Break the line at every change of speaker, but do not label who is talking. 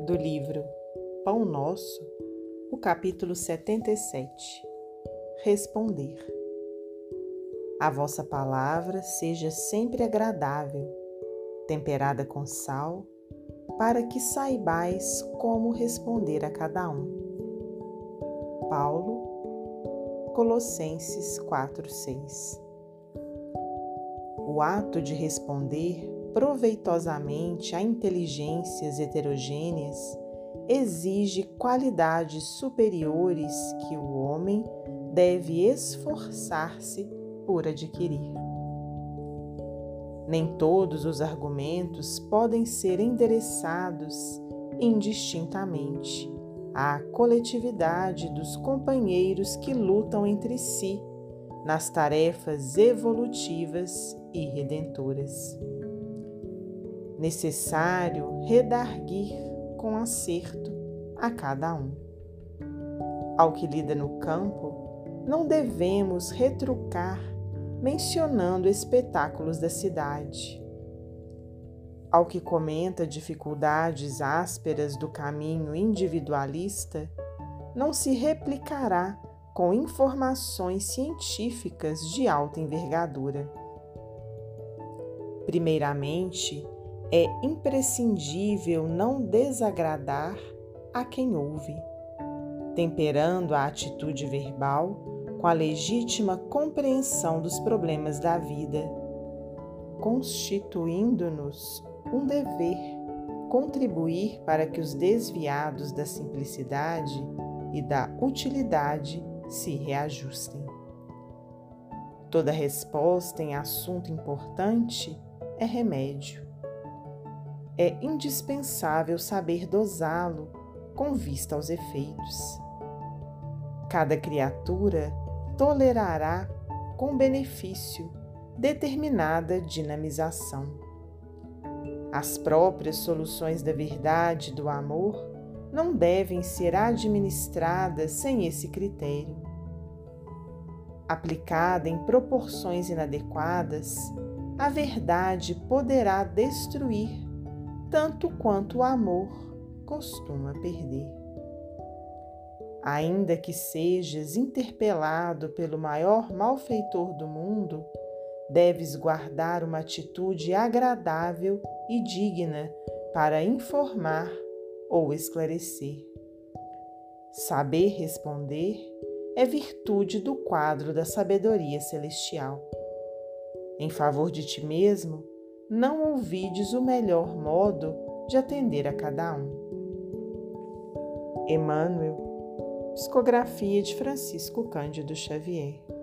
do livro Pão Nosso, o capítulo 77 Responder. A vossa palavra seja sempre agradável, temperada com sal, para que saibais como responder a cada um. Paulo, Colossenses 4:6 O ato de responder proveitosamente a inteligências heterogêneas exige qualidades superiores que o homem deve esforçar-se por adquirir. Nem todos os argumentos podem ser endereçados indistintamente à coletividade dos companheiros que lutam entre si nas tarefas evolutivas e redentoras necessário redarguir com acerto a cada um. Ao que lida no campo, não devemos retrucar mencionando espetáculos da cidade. Ao que comenta dificuldades ásperas do caminho individualista, não se replicará com informações científicas de alta envergadura. Primeiramente, é imprescindível não desagradar a quem ouve, temperando a atitude verbal com a legítima compreensão dos problemas da vida, constituindo-nos um dever contribuir para que os desviados da simplicidade e da utilidade se reajustem. Toda resposta em assunto importante é remédio é indispensável saber dosá-lo com vista aos efeitos. Cada criatura tolerará com benefício determinada dinamização. As próprias soluções da verdade e do amor não devem ser administradas sem esse critério. Aplicada em proporções inadequadas, a verdade poderá destruir tanto quanto o amor costuma perder. Ainda que sejas interpelado pelo maior malfeitor do mundo, deves guardar uma atitude agradável e digna para informar ou esclarecer. Saber responder é virtude do quadro da sabedoria celestial. Em favor de ti mesmo, não ouvides o melhor modo de atender a cada um. Emmanuel, Psicografia de Francisco Cândido Xavier.